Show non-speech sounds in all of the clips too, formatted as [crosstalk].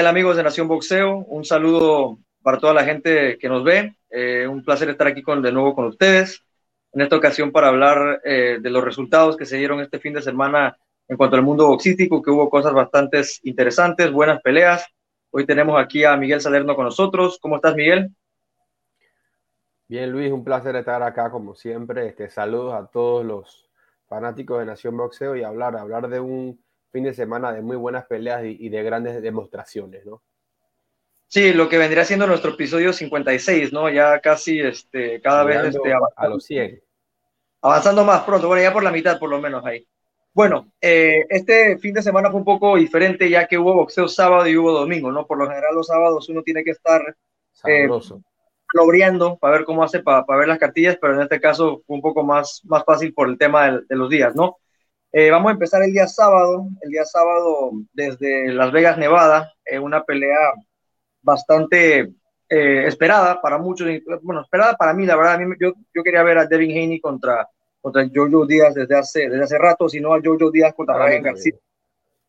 Hola, ¿qué tal amigos de Nación Boxeo? Un saludo para toda la gente que nos ve. Eh, un placer estar aquí con, de nuevo con ustedes. En esta ocasión para hablar eh, de los resultados que se dieron este fin de semana en cuanto al mundo boxístico, que hubo cosas bastante interesantes, buenas peleas. Hoy tenemos aquí a Miguel Salerno con nosotros. ¿Cómo estás, Miguel? Bien, Luis, un placer estar acá como siempre. Este, saludos a todos los fanáticos de Nación Boxeo y hablar, hablar de un fin de semana de muy buenas peleas y, de grandes demostraciones, ¿no? Sí, lo que vendría siendo nuestro episodio 56, ¿no? Ya casi este, cada vez este, a los 100. Avanzando más pronto, bueno, ya por la mitad por lo menos ahí. Bueno, eh, este fin de semana fue un poco diferente ya que hubo boxeo sábado y hubo domingo, ¿no? Por lo general los sábados uno tiene que estar eh, para ver cómo hace para, ver las cartillas, pero en este caso fue un poco más, más fácil por el tema de los días, ¿no? Eh, vamos a empezar el día sábado, el día sábado desde Las Vegas, Nevada, en una pelea bastante eh, esperada para muchos, bueno, esperada para mí, la verdad, yo, yo quería ver a Devin Haney contra, contra Jojo Díaz desde hace, desde hace rato, sino a Jojo Díaz contra Ryan García.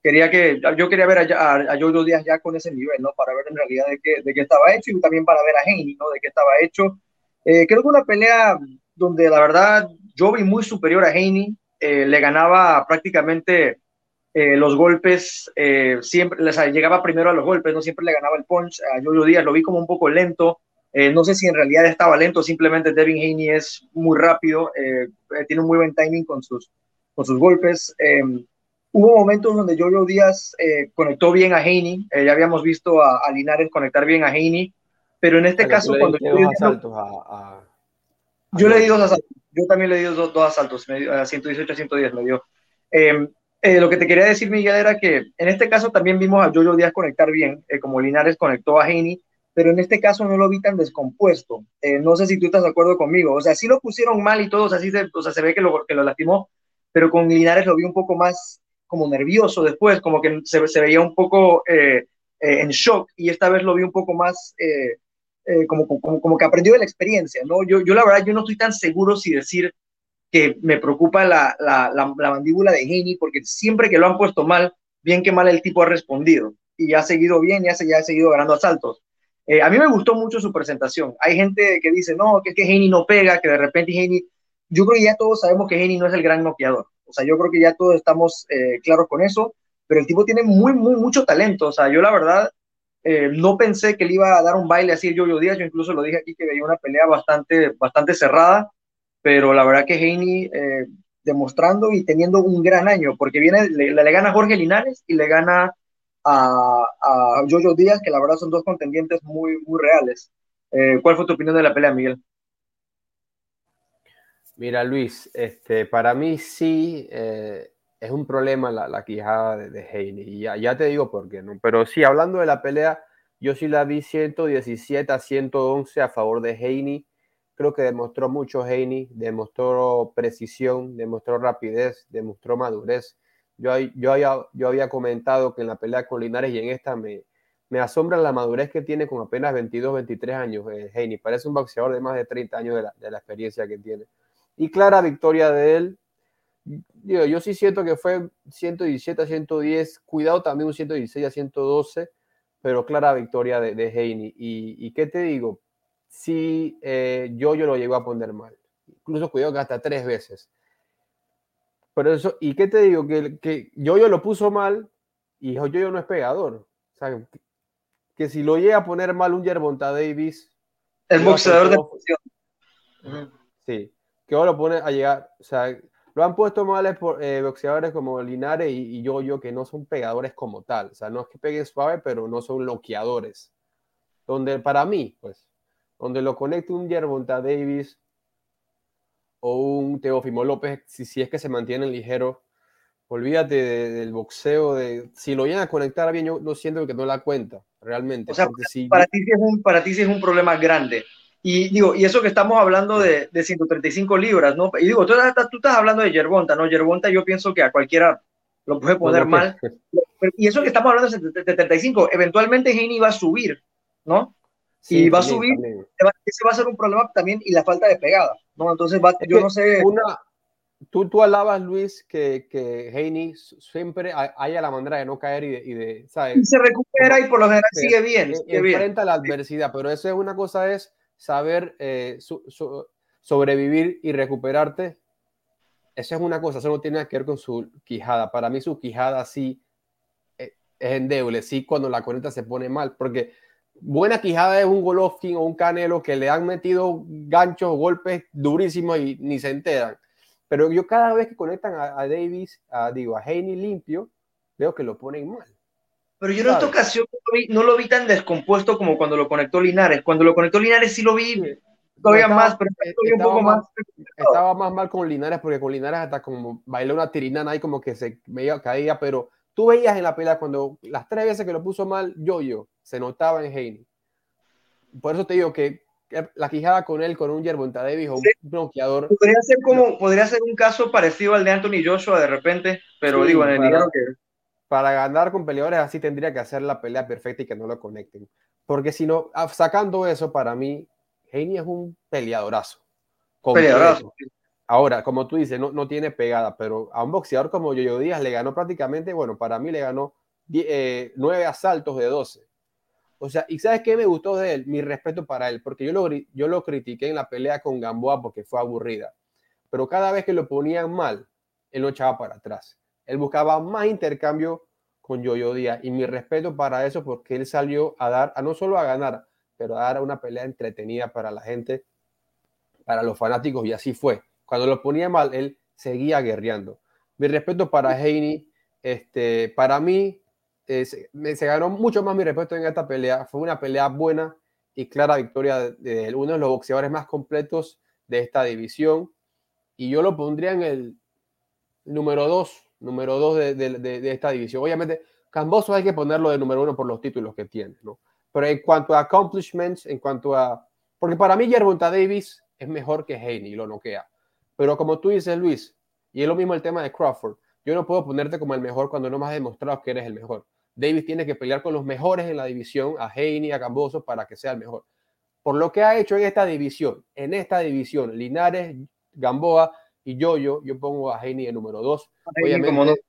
Quería que, yo quería ver a, a, Jojo Díaz ya con ese nivel, ¿no? Para ver en realidad de qué, de qué estaba hecho y también para ver a Haney, ¿no? De qué estaba hecho. Eh, creo que una pelea donde la verdad yo vi muy superior a Haney, eh, le ganaba prácticamente eh, los golpes, eh, siempre les llegaba primero a los golpes, no siempre le ganaba el punch. A Jojo Díaz lo vi como un poco lento. no sé si en realidad estaba lento, simplemente Devin Haney es muy rápido, tiene un muy buen timing con sus, con sus golpes. hubo momentos donde Jojo Díaz conectó bien a Haney, ya habíamos visto a, Linares conectar bien a Haney, pero en este caso, cuando yo, yo le di dos asaltos yo también le di dos, dos asaltos, a 118 a 110 me dio. Em, eh, lo que te quería decir, Miguel, era que en este caso también vimos a Jojo Díaz conectar bien, eh, como Linares conectó a Heini, pero en este caso no lo vi tan descompuesto. Eh, no sé si tú estás de acuerdo conmigo. O sea, sí lo pusieron mal y todo, así se, o sea, se ve que lo, que lo lastimó, pero con Linares lo vi un poco más como nervioso después, como que se, se veía un poco en shock y esta vez lo vi un poco más eh, como, como, como, que aprendió de la experiencia, ¿no? Yo, yo la verdad, yo no estoy tan seguro si decir que me preocupa la, la, la, mandíbula de Heini, porque siempre que lo han puesto mal, bien que mal el tipo ha respondido y ha seguido bien y ha, ya ha seguido ganando asaltos. Eh, a mí me gustó mucho su presentación. Hay gente que dice, no, que, que Heini no pega, que de repente Heini, yo creo que ya todos sabemos que Heini no es el gran noqueador. O sea, yo creo que ya todos estamos eh, claros con eso, pero el tipo tiene muy, muy, mucho talento. O sea, yo la verdad, eh, no pensé que le iba a dar un baile así yo yo Díaz, yo incluso lo dije aquí que veía una pelea bastante, bastante cerrada, pero la verdad que Heini eh, demostrando y teniendo un gran año, porque viene, le, gana a Jorge Linares y le gana a, a Jojo Díaz, que la verdad son dos contendientes muy, muy reales. Eh, ¿Cuál fue tu opinión de la pelea, Miguel? Mira, Luis, este, para mí sí, es un problema la, la quijada de, de. Y ya, ya, te digo por qué, ¿no? Pero sí, hablando de la pelea, yo sí la vi 117 a 111 a favor de Haney. Creo que demostró mucho Haney, demostró precisión, demostró rapidez, demostró madurez. Yo, yo, había, yo había comentado que en la pelea con Linares y en esta me, me asombra la madurez que tiene con apenas 22, 23 años eh. Parece un boxeador de más de 30 años de la, de la experiencia que tiene. Y clara victoria de él, digo, yo sí siento que fue 117 a 110, cuidado también un 116 a 112, pero clara victoria de, de. Y, y, qué te digo, si eh, yo, yo lo llego a poner mal, incluso cuidado que hasta tres veces. Pero eso, ¿y qué te digo? Que, que yo, yo lo puso mal y yo, yo no es pegador. O sea, que, si lo llega a poner mal un Yerbonta Davis. El boxeador de posición. Sí, que ahora lo pone a llegar, o sea, lo han puesto mal eh, boxeadores como Linares y, yo, yo, que no son pegadores como tal. O sea, no es que peguen suave, pero no son loqueadores. Donde para mí, pues, donde lo conecte un Yerbonta Davis o un Teófimo López, si, si es que se mantiene ligero, olvídate del boxeo. De, si lo llegan a conectar bien, yo no siento que no la cuenta, realmente. O sea, para, ti es un, para ti sí es un problema grande. Y digo, y eso que estamos hablando de, de 135 libras, ¿no? Y digo, tú, tú estás hablando de Yerbonta, ¿no? Yerbonta yo pienso que a cualquiera lo puede poner mal. Y eso que estamos hablando de 75, eventualmente Heini va a subir, ¿no? Sí, y va a subir, ese va a ser un problema también y la falta de pegada, ¿no? Entonces va, yo no sé. Una, tú, tú alabas, Luis, que, que Heine siempre haya la manera de no caer y de, ¿sabes? se recupera y por lo general sigue bien. Sigue enfrenta la adversidad, pero eso es una cosa, es saber eh, sobrevivir y recuperarte. Eso es una cosa, eso no tiene que ver con su quijada. Para mí su quijada sí eh, es endeble, sí cuando la conecta se pone mal, porque buena quijada es un Golovkin o un Canelo que le han metido ganchos, golpes durísimos y ni se enteran. Pero yo cada vez que conectan a, Davis, a, digo, a Haney limpio, veo que lo ponen mal. Pero yo en esta ocasión no lo, vi, tan descompuesto como cuando lo conectó Linares. Cuando lo conectó Linares sí lo vi todavía más, pero un poco más, Estaba más mal con Linares porque con Linares hasta como bailó una tirinana ahí como que se medio caía, pero tú veías en la pelea cuando las tres veces que lo puso mal, yo-yo, se notaba en Haney. Por eso te digo que la quijada con él, con un Yerbonta Davis o un bloqueador. Podría ser como, podría ser un caso parecido al de Anthony Joshua de repente, pero digo, en el para, que... para ganar con peleadores así tendría que hacer la pelea perfecta y que no lo conecten. Porque si no, ah, sacando eso, para mí, Haney es un peleadorazo. Peleadorazo. Ahora, como tú dices, no, no tiene pegada, pero a un boxeador como Yoyo Díaz le ganó prácticamente, bueno, para mí le ganó eh, nueve asaltos de 12. O sea, ¿y sabes qué me gustó de él? Mi respeto para él, porque yo lo, yo lo critiqué en la pelea con Gamboa porque fue aburrida. Pero cada vez que lo ponían mal, él no echaba para atrás. Él buscaba más intercambio con Yoyo Díaz. Y mi respeto para eso porque él salió a dar, a no solo a ganar, pero a dar una pelea entretenida para la gente, para los fanáticos, y así fue. Cuando lo ponía mal, él seguía guerreando. Mi respeto para Heine, este, para mí, eh, se, ganó mucho más mi respeto en esta pelea. Fue una pelea buena y clara victoria de, uno de los boxeadores más completos de esta división. Y yo lo pondría en el número dos, número dos de, esta división. Obviamente, Camboso hay que ponerlo de número uno por los títulos que tiene, ¿no? Pero en cuanto a accomplishments, en cuanto a... Porque para mí Yerbunta Davis es mejor que Haney lo noquea. Pero como tú dices, Luis, y es lo mismo el tema de Crawford, yo no puedo ponerte como el mejor cuando no me has demostrado que eres el mejor. Davis tiene que pelear con los mejores en la división, a Heine, a Camboso, para que sea el mejor. Por lo que ha hecho en esta división, en esta división, Linares, Gamboa y Yoyo, yo pongo a Heine en número dos. Obviamente,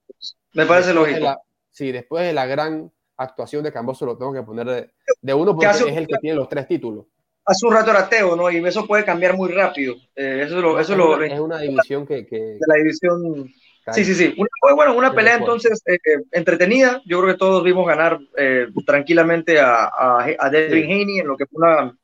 me parece lógico. sí, después de la gran actuación de Camboso lo tengo que poner de, uno porque es el que tiene los tres títulos. Hace un rato era Teo, ¿no? Y eso puede cambiar muy rápido. Eh, eso es, lo, eso es, una, es una división que, que... De la división Sí, sí, sí. Una, bueno, una pelea entonces eh, eh, entretenida. Yo creo que todos vimos ganar eh, tranquilamente a, a, Devin Haney en lo que fue una,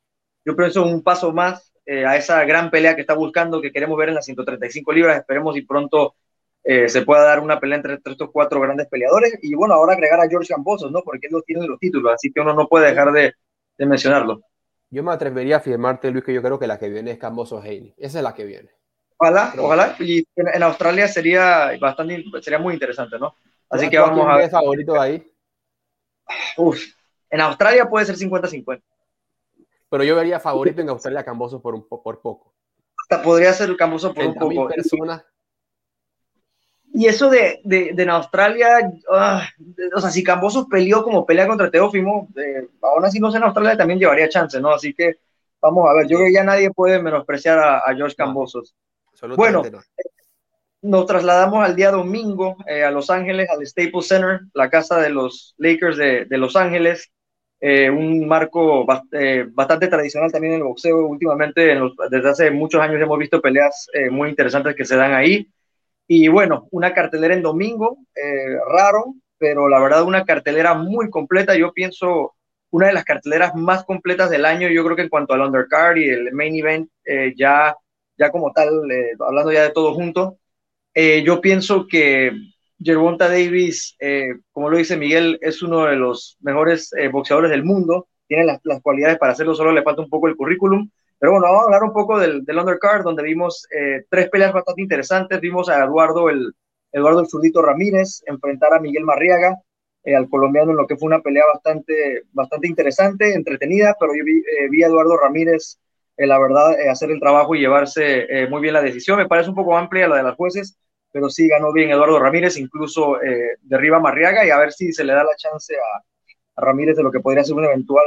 yo pienso, un paso más a esa gran pelea que está buscando, que queremos ver en las 135 libras. Esperemos y pronto se pueda dar una pelea entre, estos cuatro grandes peleadores. Y bueno, ahora agregar a George Cambosos, ¿no? Porque él no tiene los títulos, así que uno no puede dejar de, de mencionarlo. Yo me atrevería a afirmarte, Luis, que yo creo que la que viene es Cambosos Haney. Esa es la que viene. Ojalá, ojalá. Y en, Australia sería bastante, sería muy interesante, ¿no? Así que vamos a ver. favorito ahí? Uf, en Australia puede ser 50-50. Pero yo vería favorito en Australia a Camboso por, un por poco. Hasta podría ser Camboso por un poco. personas. Y eso de, de, de en Australia, ah, o sea, si Camboso peleó como pelea contra Teófimo, eh, aún así no sé en Australia también llevaría chance, ¿no? Así que vamos a ver, yo creo que ya nadie puede menospreciar a, George Cambosos. Bueno, nos trasladamos al día domingo eh, a Los Ángeles, al Staples Center, la casa de los Lakers de, Los Ángeles. Eh, un marco eh, bastante tradicional también en el boxeo. Últimamente, desde hace muchos años, hemos visto peleas muy interesantes que se dan ahí. Y bueno, una cartelera en domingo, raro, pero la verdad, una cartelera muy completa. Yo pienso una de las carteleras más completas del año. Yo creo que en cuanto al undercard y el main event, ya ya como tal, eh, hablando ya de todo junto, eh, yo pienso que Gervonta Davis, eh, como lo dice Miguel, es uno de los mejores boxeadores del mundo, tiene las, cualidades para hacerlo, solo le falta un poco el currículum. Pero bueno, vamos a hablar un poco del, del undercard, donde vimos tres peleas bastante interesantes. Vimos a Eduardo el, Eduardo el Zurdito Ramírez enfrentar a Miguel Marriaga, al colombiano, en lo que fue una pelea bastante, bastante interesante, entretenida, pero yo vi, vi a Eduardo Ramírez eh, la verdad, eh, hacer el trabajo y llevarse eh, muy bien la decisión. Me parece un poco amplia la de las jueces, pero sí ganó bien Eduardo Ramírez, incluso derriba a Marriaga y a ver si se le da la chance a, Ramírez de lo que podría ser una eventual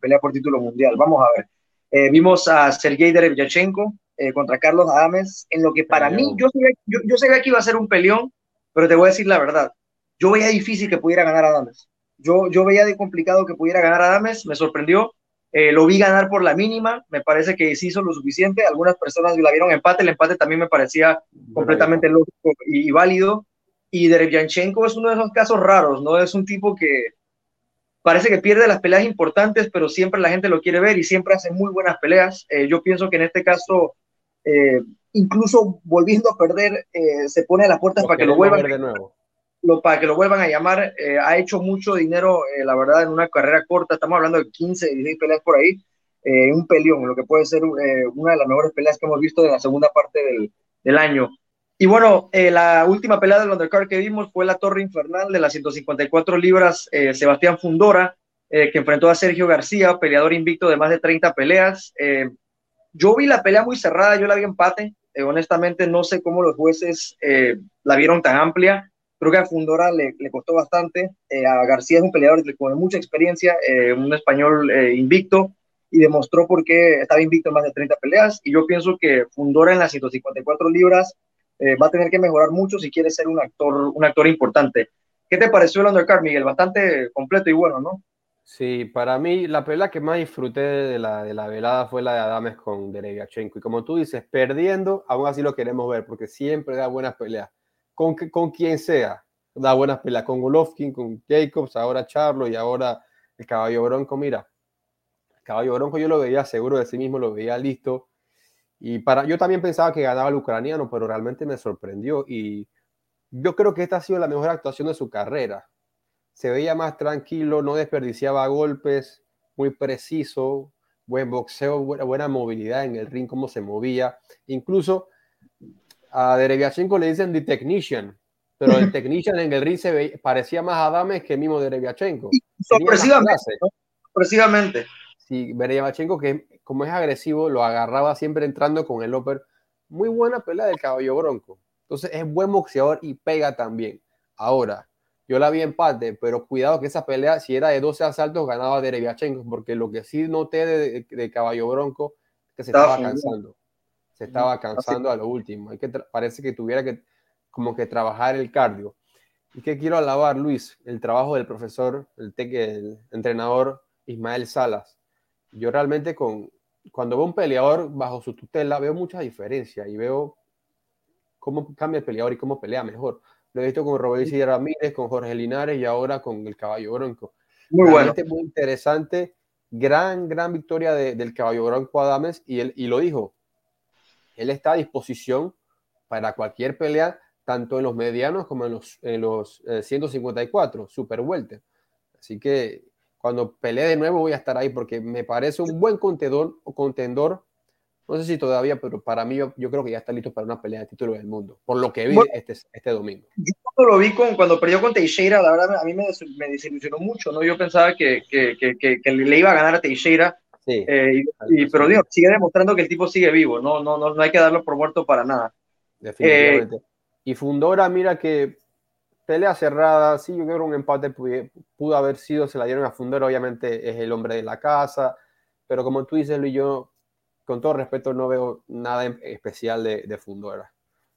pelea por título mundial. Vamos a ver. vimos a Sergei Derevyachenko contra Carlos Adames, en lo que para mí, yo sabía, yo, sabía, que iba a ser un peleón, pero te voy a decir la verdad, yo veía difícil que pudiera ganar Adames. Yo, yo veía de complicado que pudiera ganar Adames, me sorprendió, eh, lo vi ganar por la mínima, me parece que sí hizo lo suficiente. Algunas personas la vieron empate, el empate también me parecía completamente lógico y, válido. Y Derevianchenko es uno de esos casos raros, ¿no? Es un tipo que parece que pierde las peleas importantes, pero siempre la gente lo quiere ver y siempre hace muy buenas peleas. Eh, yo pienso que en este caso, eh, incluso volviendo a perder, se pone a las puertas para que lo vuelvan. De nuevo lo, para que lo vuelvan a llamar, eh, ha hecho mucho dinero, eh, la verdad, en una carrera corta, estamos hablando de 15, 16 peleas por ahí, eh, un peleón, lo que puede ser una de las mejores peleas que hemos visto en la segunda parte del, del año. Y bueno, la última pelea del undercard que vimos fue la Torre Infernal de las 154 libras, Sebastián Fundora, que enfrentó a Sergio García, peleador invicto de más de 30 peleas. yo vi la pelea muy cerrada, yo la vi empate, honestamente no sé cómo los jueces la vieron tan amplia. Creo que a Fundora le, costó bastante. Eh, a García es un peleador con mucha experiencia, eh, un español eh, invicto, y demostró por qué estaba invicto en más de 30 peleas. Y yo pienso que Fundora en las 154 libras va a tener que mejorar mucho si quiere ser un actor, un actor importante. ¿Qué te pareció el undercard, Miguel? Bastante completo y bueno, ¿no? Sí, para mí la pelea que más disfruté de la, velada fue la de Adames con Derevyachenko. Y como tú dices, perdiendo, aún así lo queremos ver, porque siempre da buenas peleas con, con quien sea. Da buenas peleas con Golovkin, con Jacobs, ahora Charlo y ahora el caballo bronco. Mira, el caballo bronco yo lo veía seguro de sí mismo, lo veía listo. Y para, yo también pensaba que ganaba el ucraniano, pero realmente me sorprendió. Y yo creo que esta ha sido la mejor actuación de su carrera. Se veía más tranquilo, no desperdiciaba golpes, muy preciso, buen boxeo, buena, buena movilidad en el ring, cómo se movía. Incluso a Dereviachenko le dicen The Technician, pero el [laughs] Technician en el ring se parecía más a Dames que el mismo Dereviachenko. Sorpresivamente. Sorpresivamente. Sí, Dereviachenko, que como es agresivo, lo agarraba siempre entrando con el upper. Muy buena pelea del caballo bronco. Entonces es buen boxeador y pega también. Ahora, yo la vi empate, pero cuidado que esa pelea, si era de 12 asaltos, ganaba Dereviachenko, porque lo que sí noté de, de, caballo bronco es que se estaba cansando se estaba cansando a lo último. Hay que parece que tuviera que como que trabajar el cardio. Y que quiero alabar, Luis, el trabajo del profesor, el, el entrenador Ismael Salas. Yo realmente con, cuando veo un peleador bajo su tutela veo mucha diferencia y veo cómo cambia el peleador y cómo pelea mejor. Lo he visto con Roberto Ramírez, con Jorge Linares y ahora con el Caballo Bronco. Muy bueno. Muy interesante. Gran, gran victoria del Caballo Bronco Adames y, él, y lo dijo, él está a disposición para cualquier pelea, tanto en los medianos como en los, en los 154, eh, super welter. Así que cuando pelee de nuevo voy a estar ahí porque me parece un buen contendor, contendor no sé si todavía, pero para mí yo, creo que ya está listo para una pelea de título del mundo, por lo que vi este, este domingo. Yo cuando lo vi con, cuando perdió con Teixeira, la verdad a mí me, me desilusionó mucho, ¿no? Yo pensaba que, que, que, que, le iba a ganar a Teixeira, eh, y, pero digo, sigue demostrando que el tipo sigue vivo, no, no, no, no hay que darlo por muerto para nada. Definitivamente. Eh, y Fundora, mira que pelea cerrada, sí, yo creo que un empate pudo, haber sido, se la dieron a Fundora, obviamente es el hombre de la casa, pero como tú dices, Luis, yo con todo respeto no veo nada especial de, de Fundora.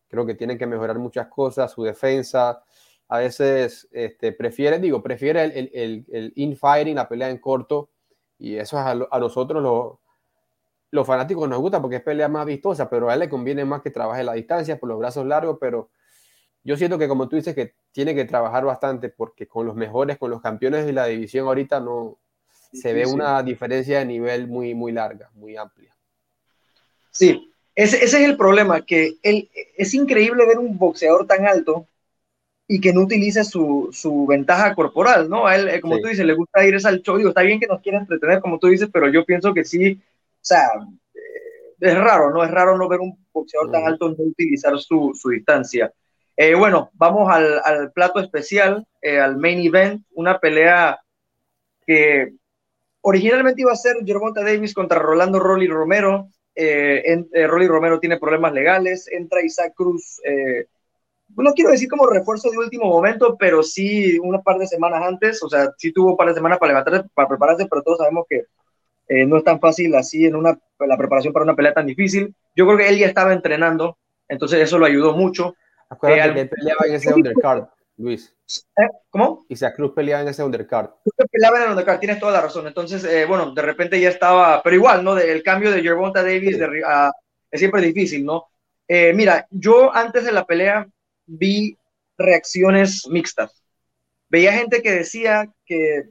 Creo que tienen que mejorar muchas cosas, su defensa, a veces este, prefiere, digo, prefiere el, el, el infighting, la pelea en corto, y eso a, a nosotros los, los fanáticos nos gusta porque es pelea más vistosa, pero a él le conviene más que trabaje la distancia por los brazos largos, pero yo siento que como tú dices que tiene que trabajar bastante porque con los mejores, con los campeones de la división ahorita no se ve una diferencia de nivel muy, muy larga, muy amplia. Sí, ese, ese es el problema, que él, es increíble ver un boxeador tan alto y que no utilice su, su ventaja corporal, ¿no? A él, eh, como tú dices, le gusta ir al show, digo, está bien que nos quiera entretener, como tú dices, pero yo pienso que sí, o sea, eh, es raro, ¿no? Es raro no ver un boxeador tan alto no utilizar su, su distancia. Eh, bueno, vamos al, al plato especial, al main event, una pelea que originalmente iba a ser Gervonta Davis contra Rolando Rolly Romero. En, Rolly Romero tiene problemas legales, entra Isaac Cruz no quiero decir como refuerzo de último momento, pero sí un par de semanas antes, o sea, sí tuvo un par de semanas para levantarse, para prepararse, pero todos sabemos que Eh, no es tan fácil así en una, la preparación para una pelea tan difícil. Yo creo que él ya estaba entrenando, entonces eso lo ayudó mucho. Acuérdate eh, que peleaba en ese undercard, Luis. ¿Eh? ¿Cómo? Isaac Cruz peleaba en ese undercard. Peleaba en el undercard, tienes toda la razón. Entonces, bueno, de repente ya estaba, pero igual, ¿no? el cambio de Gervonta Davis es siempre difícil, ¿no? mira, yo antes de la pelea vi reacciones mixtas. Veía gente que decía que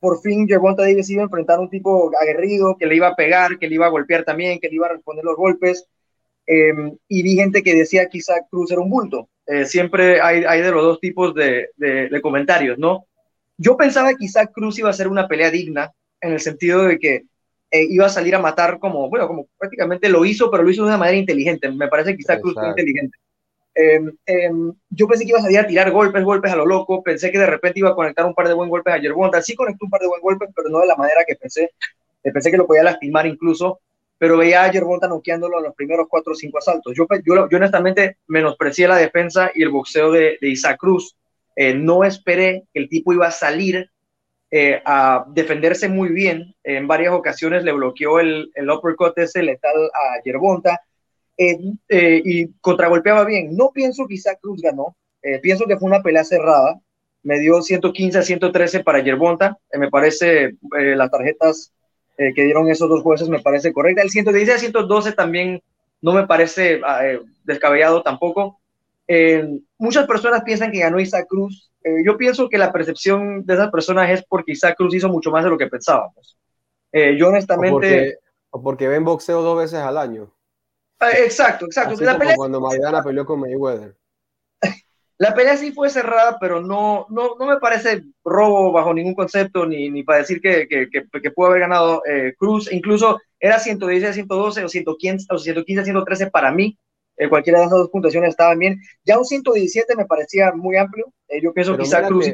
por fin Gervonta Davis iba a enfrentar a un tipo aguerrido, que le iba a pegar, que le iba a golpear también, que le iba a responder los golpes. Em, y vi gente que decía Isaac Cruz era un bulto. Eh, siempre hay, hay, de los dos tipos de, de, comentarios, ¿no? Yo pensaba que Isaac Cruz iba a ser una pelea digna, en el sentido de que eh, iba a salir a matar como, bueno, como prácticamente lo hizo, pero lo hizo de una manera inteligente. Me parece que Isaac Cruz fue inteligente. Em, em, yo pensé que iba a salir a tirar golpes, golpes a lo loco. Pensé que de repente iba a conectar un par de buen golpes a Yerbonta. Sí conectó un par de buen golpes, pero no de la manera que pensé. Eh, pensé que lo podía lastimar incluso. Pero veía a Yerbonta noqueándolo en los primeros cuatro o cinco asaltos. Yo, yo, yo, honestamente menosprecié la defensa y el boxeo de, de Isaac Cruz. Eh, no esperé que el tipo iba a salir eh, a defenderse muy bien. En varias ocasiones le bloqueó el, el uppercut ese letal a Yerbonta eh, eh, y contragolpeaba bien. No pienso que Isaac Cruz ganó, eh, pienso que fue una pelea cerrada. Me dio 115 a 113 para Yerbonta. me parece las tarjetas que dieron esos dos jueces me parece correcta. El 110 a 112 también no me parece descabellado tampoco. muchas personas piensan que ganó Isaac Cruz. yo pienso que la percepción de esas personas es porque Isaac Cruz hizo mucho más de lo que pensábamos. yo honestamente... Porque, o porque ven boxeo dos veces al año. Ah, exacto, exacto. la pelea cuando Maidana peleó con Mayweather. La pelea sí fue cerrada, pero no, no, no me parece robo bajo ningún concepto, ni, ni para decir que, que, que, pudo haber ganado eh, Cruz. Incluso era 110 a 112 o 115, o 115 a 113 para mí. Eh, cualquiera de esas dos puntuaciones estaban bien. Ya un 117 me parecía muy amplio. Eh, yo pienso que quizá Cruz.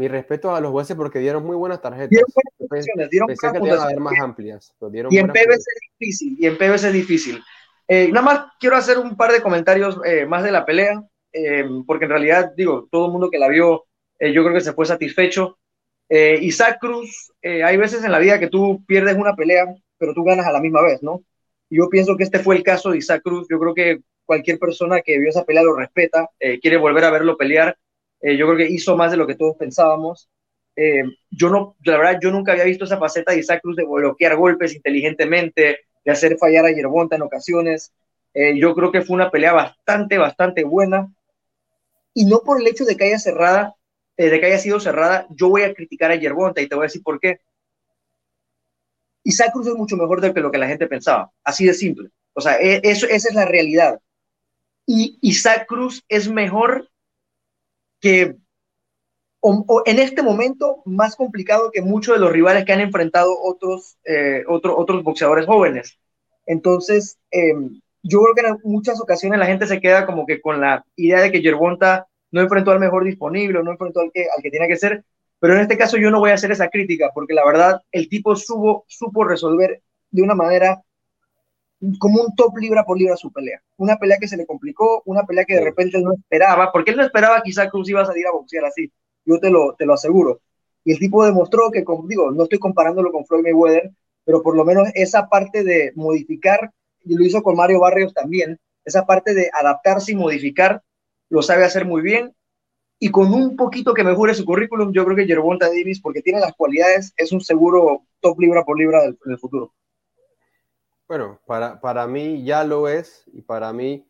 Mi respeto a los jueces porque dieron muy buenas tarjetas. Dieron buenas puntuaciones, dieron Pensé que iban a haber más amplias. y en PBC es difícil, y en PBC es difícil. Eh, nada más quiero hacer un par de comentarios eh, más de la pelea, eh, porque en realidad, digo, todo el mundo que la vio, yo creo que se fue satisfecho. Isaac Cruz, hay veces en la vida que tú pierdes una pelea, pero tú ganas a la misma vez, ¿no? Yo pienso que este fue el caso de Isaac Cruz. Yo creo que cualquier persona que vio esa pelea lo respeta, quiere volver a verlo pelear. Yo creo que hizo más de lo que todos pensábamos. yo no, la verdad, yo nunca había visto esa faceta de Isaac Cruz de bloquear golpes inteligentemente, de hacer fallar a Yerbonta en ocasiones. Eh, yo creo que fue una pelea bastante, bastante buena. Y no por el hecho de que haya cerrada, eh, de que haya sido cerrada, yo voy a criticar a Yerbonta y te voy a decir por qué. Isaac Cruz es mucho mejor de lo que la gente pensaba, así de simple. O sea, e, eso, esa es la realidad. Y Isaac Cruz es mejor que en este momento más complicado que muchos de los rivales que han enfrentado otros, eh, otros boxeadores jóvenes. Entonces, em, yo creo que en muchas ocasiones la gente se queda como que con la idea de que Yerbonta no enfrentó al mejor disponible, no enfrentó al que, al que tiene que ser, pero en este caso yo no voy a hacer esa crítica, porque la verdad el tipo supo, supo resolver de una manera como un top libra por libra su pelea. Una pelea que se le complicó, una pelea que de repente no esperaba, porque él no esperaba quizá Cruz iba a salir a boxear así yo te lo, te lo aseguro. Y el tipo demostró que, como digo, no estoy comparándolo con Floyd Mayweather, pero por lo menos esa parte de modificar, y lo hizo con Mario Barrios también, esa parte de adaptarse y modificar, lo sabe hacer muy bien. Y con un poquito que mejore su currículum, yo creo que Gervonta Davis, porque tiene las cualidades, es un seguro top libra por libra del, del futuro. Bueno, para, para mí ya lo es, y para mí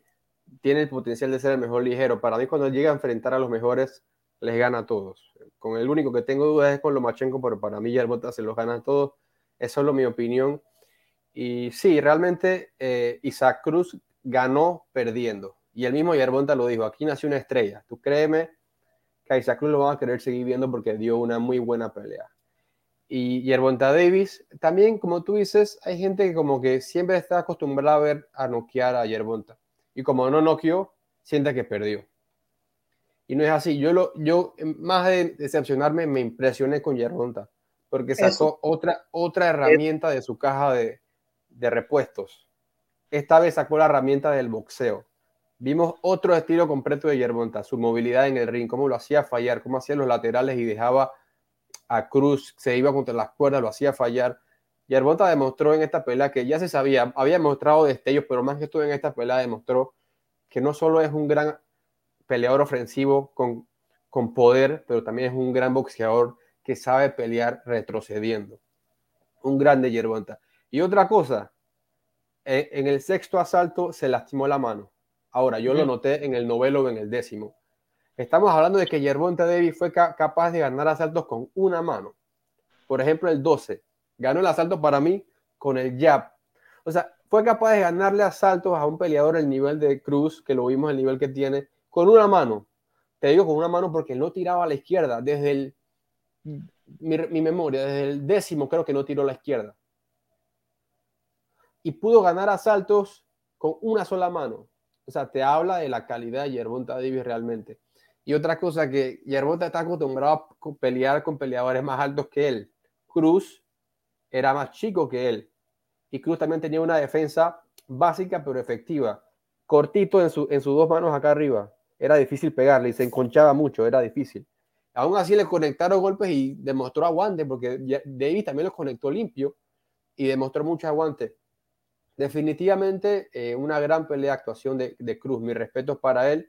tiene el potencial de ser el mejor ligero. Para mí, cuando llega a enfrentar a los mejores, les gana a todos. Con el único que tengo dudas es con Lomachenko, pero para mí Yerbota se los gana a todos. Es solo mi opinión. Y sí, realmente eh, Isaac Cruz ganó perdiendo. Y el mismo Yerbonta lo dijo, aquí nació una estrella. Tú créeme que a Isaac Cruz lo van a querer seguir viendo porque dio una muy buena pelea. Y Yerbonta Davis, también como tú dices, hay gente que como que siempre está acostumbrada a ver a noquear a Yerbonta. Y como no noqueó, siente que perdió. Y no es así. Yo, lo, yo más de decepcionarme, me impresioné con Yerbonta, porque sacó otra, otra herramienta de su caja de, de repuestos. Esta vez sacó la herramienta del boxeo. Vimos otro estilo completo de Yerbonta, su movilidad en el ring, cómo lo hacía fallar, cómo hacía los laterales y dejaba a Cruz, se iba contra las cuerdas, lo hacía fallar. Yerbonta demostró en esta pelea que ya se sabía, había demostrado destellos, pero más que todo en esta pelea demostró que no solo es un gran peleador ofensivo con, con poder, pero también es un gran boxeador que sabe pelear retrocediendo. Un grande Yerbonta. Y otra cosa, en el sexto asalto se lastimó la mano. Ahora, yo lo noté en el novelo o en el décimo. Estamos hablando de que Yerbonta Davis fue capaz de ganar asaltos con una mano. Por ejemplo, el 12. Ganó el asalto para mí con el jab. O sea, fue capaz de ganarle asaltos a un peleador el nivel de Cruz, que lo vimos el nivel que tiene, con una mano. Te digo con una mano porque no tiraba a la izquierda. Desde mi, memoria, desde el décimo creo que no tiró a la izquierda. Y pudo ganar asaltos con una sola mano. O sea, te habla de la calidad de Yerbonta realmente. Y otra cosa que Yerbonta está acostumbrado a pelear con peleadores más altos que él. Cruz era más chico que él. Y Cruz también tenía una defensa básica pero efectiva. Cortito en, su, en sus dos manos acá arriba. Era difícil pegarle y se enconchaba mucho, era difícil. Aún así le conectaron golpes y demostró aguante porque Davis también los conectó limpio y demostró mucho aguante. Definitivamente eh, una gran pelea actuación de, de Cruz. Mis respetos para él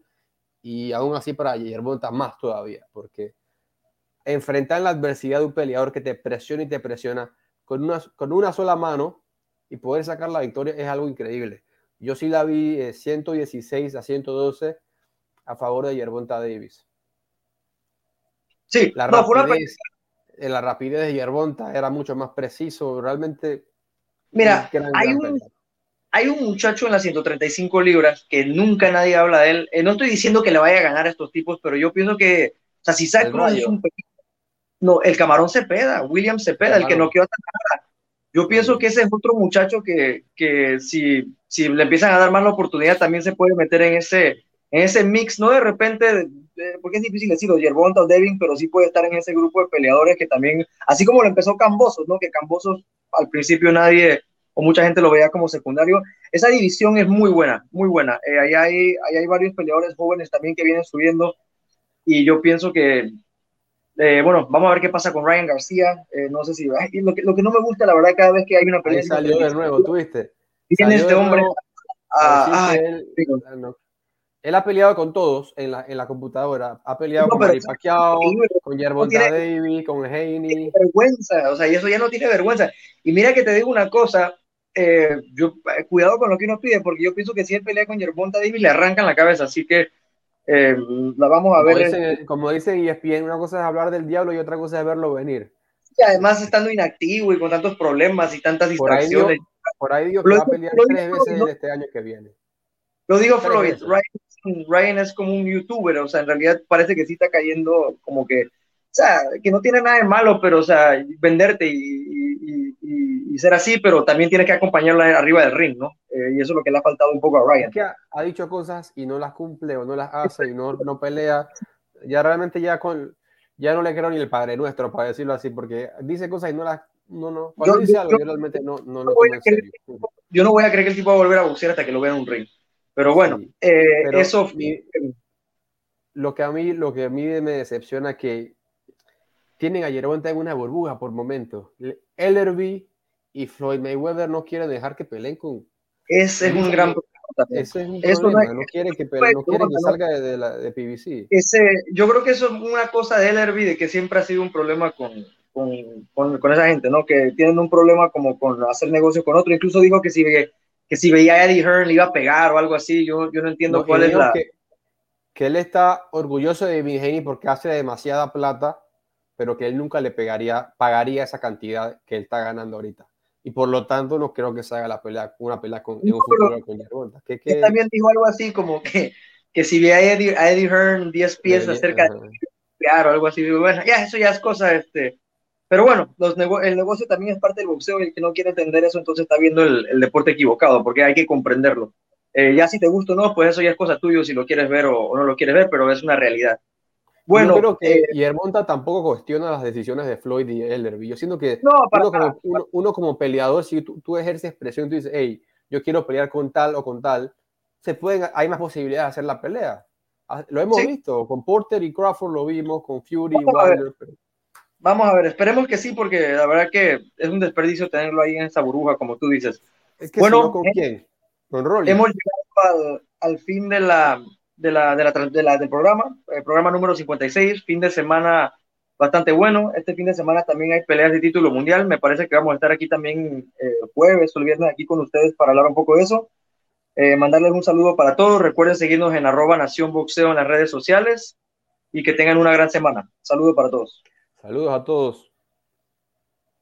y aún así para Yerbonta más todavía porque enfrentar la adversidad de un peleador que te presiona y te presiona con una, con una sola mano y poder sacar la victoria es algo increíble. Yo sí la vi 116 eh, a 112 a favor de Yerbonta Davis. Sí, la, rapidez, eh, la rapidez de Yerbonta era mucho más preciso, realmente. Mira, hay un, hay un muchacho en las 135 libras que nunca nadie habla de él. Eh, no estoy diciendo que le vaya a ganar a estos tipos, pero yo pienso que, o sea, si Zach es un pequeño no, el camarón Cepeda, William Cepeda, el, el que no quedó tan Yo pienso que ese es otro muchacho que, que si, si le empiezan a dar más la oportunidad también se puede meter en ese, en ese mix, no de repente, porque es difícil decirlo, Yerbonta o Devin, pero sí puede estar en ese grupo de peleadores que también, así como lo empezó Cambosos, ¿no? Que Cambosos al principio nadie o mucha gente lo veía como secundario. Esa división es muy buena, muy buena. Eh, ahí, hay, ahí hay varios peleadores jóvenes también que vienen subiendo y yo pienso que, eh, bueno, vamos a ver qué pasa con Ryan García. Eh, no sé si. lo, que, lo que no me gusta, la verdad, cada vez que hay una pelea. Ahí salió de nuevo, ¿tuviste? Tiene este hombre. él, ha peleado con todos en la, en la computadora. Ha peleado con Manny Pacquiao, con Gervonta no Davis, con Haney. vergüenza, o sea, y eso ya no tiene vergüenza. Y mira que te digo una cosa. Eh, yo, cuidado con lo que uno pide, porque yo pienso que si él pelea con Gervonta Davis le arrancan la cabeza. Así que eh, la vamos a ver. como dicen ESPN, una cosa es hablar del diablo y otra cosa es verlo venir. Y además estando inactivo y con tantos problemas y tantas distracciones. Por ahí que va a pelear tres veces este año que viene. Lo digo Floyd, Ryan, es como un youtuber, o sea, en realidad parece que sí está cayendo como que, o sea, que no tiene nada de malo, pero, o sea, venderte y, y, y ser así, pero también tiene que acompañarla arriba del ring, ¿no? Eh, y eso es lo que le ha faltado un poco a Ryan. que ha, dicho cosas y no las cumple o no las hace y no, no pelea. Ya realmente ya con ya no le creo ni el Padre Nuestro, para decirlo así, porque dice cosas y no las... No, no. Cuando yo, dice algo, yo, realmente no, no, no voy a creer, Yo no voy a creer que el tipo va a volver a boxear hasta que lo vea en un ring. Pero bueno, sí, eh, pero eso... Mi, lo, que a mí, lo que a mí me decepciona que tienen a Yerbonta en una burbuja por momento. Ellerby y Floyd Mayweather no quieren dejar que peleen con, ese es un gran problema. Ese es un eso problema. No, no, quiere que, no quiere que salga de, la, de PBC. Ese, yo creo que eso es una cosa de Ellerby, de que siempre ha sido un problema con, con, con, con, esa gente, ¿no? Que tienen un problema como con hacer negocio con otro. Incluso dijo que si, que si veía a Eddie Hearn le iba a pegar o algo así. Yo, yo no entiendo no, cuál es la... Que, que, él está orgulloso de Vinny porque hace demasiada plata, pero que él nunca le pegaría, pagaría esa cantidad que él está ganando ahorita y por lo tanto no creo que se haga la pelea, una pelea con, en un futuro con Yerbonta. Que, que... También dijo algo así como que, que si ve a Eddie, a Eddie Hearn 10 pies Eddie, cerca de o algo así, bueno, ya eso ya es cosa, este, pero bueno, los nego el negocio también es parte del boxeo y el que no quiere entender eso entonces está viendo el, el deporte equivocado, porque hay que comprenderlo. Eh, ya si te gusta o no, pues eso ya es cosa tuya si lo quieres ver o, o no lo quieres ver, pero es una realidad. Bueno, yo creo que eh, Yermonta tampoco cuestiona las decisiones de Floyd y Elderby. Yo siento que no, uno, como, uno, uno, como, peleador, si tú, tú, ejerces presión, tú dices, hey, yo quiero pelear con tal o con tal, se pueden, hay más posibilidades de hacer la pelea. Ah, lo hemos ¿Sí? visto, con Porter y Crawford lo vimos, con Fury y Wilder. Pero... Vamos a ver, esperemos que sí, porque la verdad que es un desperdicio tenerlo ahí en esa burbuja, como tú dices. bueno, ¿con quién? Con Rolly. Hemos llegado al, fin de la, de la, de la, del programa, el programa número 56, fin de semana bastante bueno. Este fin de semana también hay peleas de título mundial. Me parece que vamos a estar aquí también eh, jueves o el viernes aquí con ustedes para hablar un poco de eso. Eh, mandarles un saludo para todos. Recuerden seguirnos en arroba Nación Boxeo en las redes sociales y que tengan una gran semana. Saludos para todos. Saludos a todos.